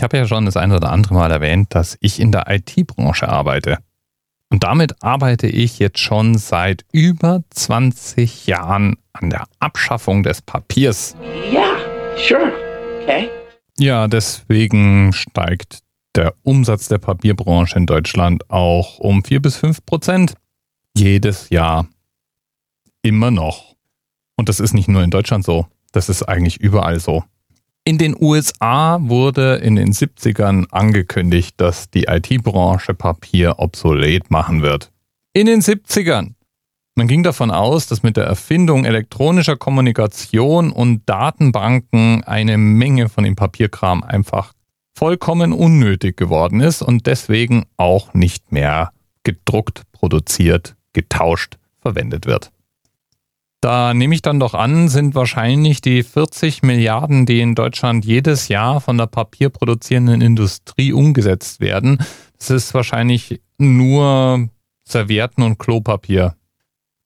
Ich habe ja schon das ein oder andere Mal erwähnt, dass ich in der IT-Branche arbeite. Und damit arbeite ich jetzt schon seit über 20 Jahren an der Abschaffung des Papiers. Ja, sure. Okay. Ja, deswegen steigt der Umsatz der Papierbranche in Deutschland auch um 4 bis 5 Prozent jedes Jahr. Immer noch. Und das ist nicht nur in Deutschland so, das ist eigentlich überall so. In den USA wurde in den 70ern angekündigt, dass die IT-Branche Papier obsolet machen wird. In den 70ern. Man ging davon aus, dass mit der Erfindung elektronischer Kommunikation und Datenbanken eine Menge von dem Papierkram einfach vollkommen unnötig geworden ist und deswegen auch nicht mehr gedruckt, produziert, getauscht, verwendet wird. Da nehme ich dann doch an, sind wahrscheinlich die 40 Milliarden, die in Deutschland jedes Jahr von der papierproduzierenden Industrie umgesetzt werden, das ist wahrscheinlich nur Servietten und Klopapier.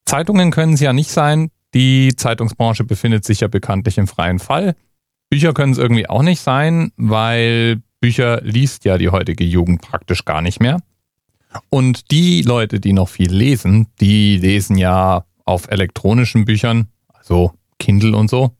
Zeitungen können es ja nicht sein. Die Zeitungsbranche befindet sich ja bekanntlich im freien Fall. Bücher können es irgendwie auch nicht sein, weil Bücher liest ja die heutige Jugend praktisch gar nicht mehr. Und die Leute, die noch viel lesen, die lesen ja auf elektronischen Büchern, also Kindle und so.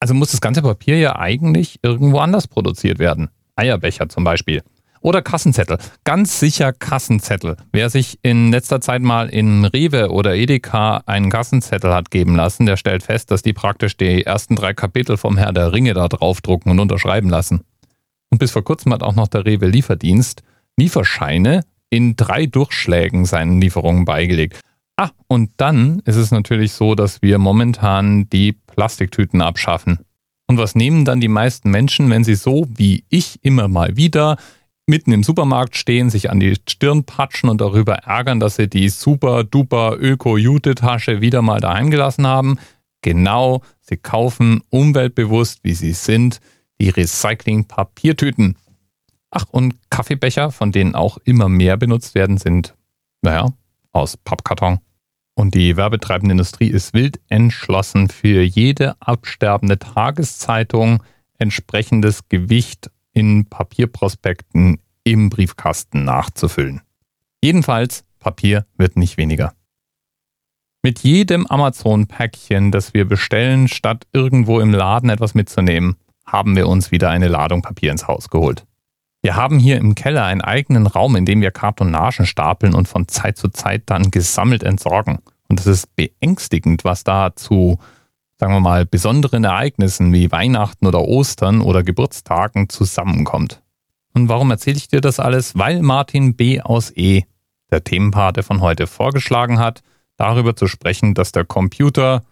Also muss das ganze Papier ja eigentlich irgendwo anders produziert werden. Eierbecher zum Beispiel. Oder Kassenzettel. Ganz sicher Kassenzettel. Wer sich in letzter Zeit mal in Rewe oder Edeka einen Kassenzettel hat geben lassen, der stellt fest, dass die praktisch die ersten drei Kapitel vom Herr der Ringe da draufdrucken und unterschreiben lassen. Und bis vor kurzem hat auch noch der Rewe Lieferdienst Lieferscheine in drei Durchschlägen seinen Lieferungen beigelegt. Ah, und dann ist es natürlich so, dass wir momentan die Plastiktüten abschaffen. Und was nehmen dann die meisten Menschen, wenn sie so wie ich immer mal wieder mitten im Supermarkt stehen, sich an die Stirn patschen und darüber ärgern, dass sie die super duper Öko-Jute-Tasche wieder mal daheim gelassen haben? Genau, sie kaufen umweltbewusst, wie sie sind, die Recycling-Papiertüten. Ach, und Kaffeebecher, von denen auch immer mehr benutzt werden, sind, naja, aus Pappkarton. Und die werbetreibende Industrie ist wild entschlossen, für jede absterbende Tageszeitung entsprechendes Gewicht in Papierprospekten im Briefkasten nachzufüllen. Jedenfalls, Papier wird nicht weniger. Mit jedem Amazon-Päckchen, das wir bestellen, statt irgendwo im Laden etwas mitzunehmen, haben wir uns wieder eine Ladung Papier ins Haus geholt. Wir haben hier im Keller einen eigenen Raum, in dem wir Kartonagen stapeln und von Zeit zu Zeit dann gesammelt entsorgen. Und es ist beängstigend, was da zu, sagen wir mal, besonderen Ereignissen wie Weihnachten oder Ostern oder Geburtstagen zusammenkommt. Und warum erzähle ich dir das alles? Weil Martin B. aus E., der Themenpate von heute, vorgeschlagen hat, darüber zu sprechen, dass der Computer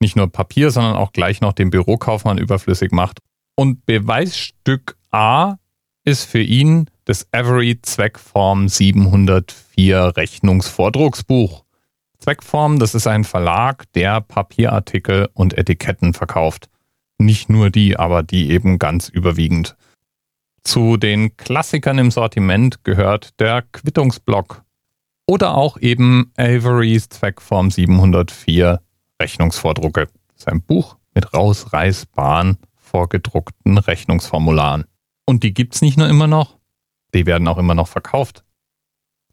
nicht nur Papier, sondern auch gleich noch den Bürokaufmann überflüssig macht. Und Beweisstück A ist für ihn das Avery Zweckform 704 Rechnungsvordrucksbuch. Zweckform, das ist ein Verlag, der Papierartikel und Etiketten verkauft. Nicht nur die, aber die eben ganz überwiegend. Zu den Klassikern im Sortiment gehört der Quittungsblock oder auch eben Averys Zweckform 704 Rechnungsvordrucke. Das ist ein Buch mit rausreißbaren vorgedruckten Rechnungsformularen. Und die gibt's nicht nur immer noch, die werden auch immer noch verkauft.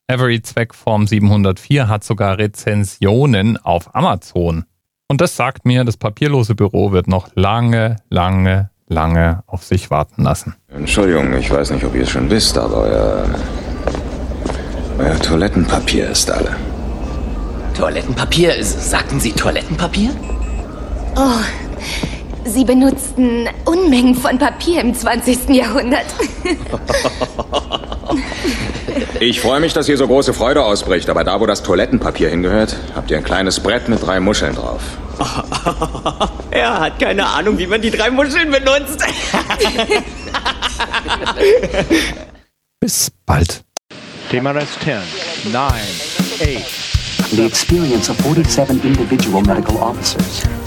Every Zweckform 704 hat sogar Rezensionen auf Amazon. Und das sagt mir, das papierlose Büro wird noch lange, lange, lange auf sich warten lassen. Entschuldigung, ich weiß nicht, ob ihr es schon wisst, aber euer, euer Toilettenpapier ist alle. Toilettenpapier? Sagten Sie Toilettenpapier? Oh, Sie benutzten Unmengen von Papier im 20. Jahrhundert. Ich freue mich, dass hier so große Freude ausbricht, aber da, wo das Toilettenpapier hingehört, habt ihr ein kleines Brett mit drei Muscheln drauf. er hat keine Ahnung, wie man die drei Muscheln benutzt. Bis bald. TMRS 10, 9, 8. The experience of 47 individual medical officers.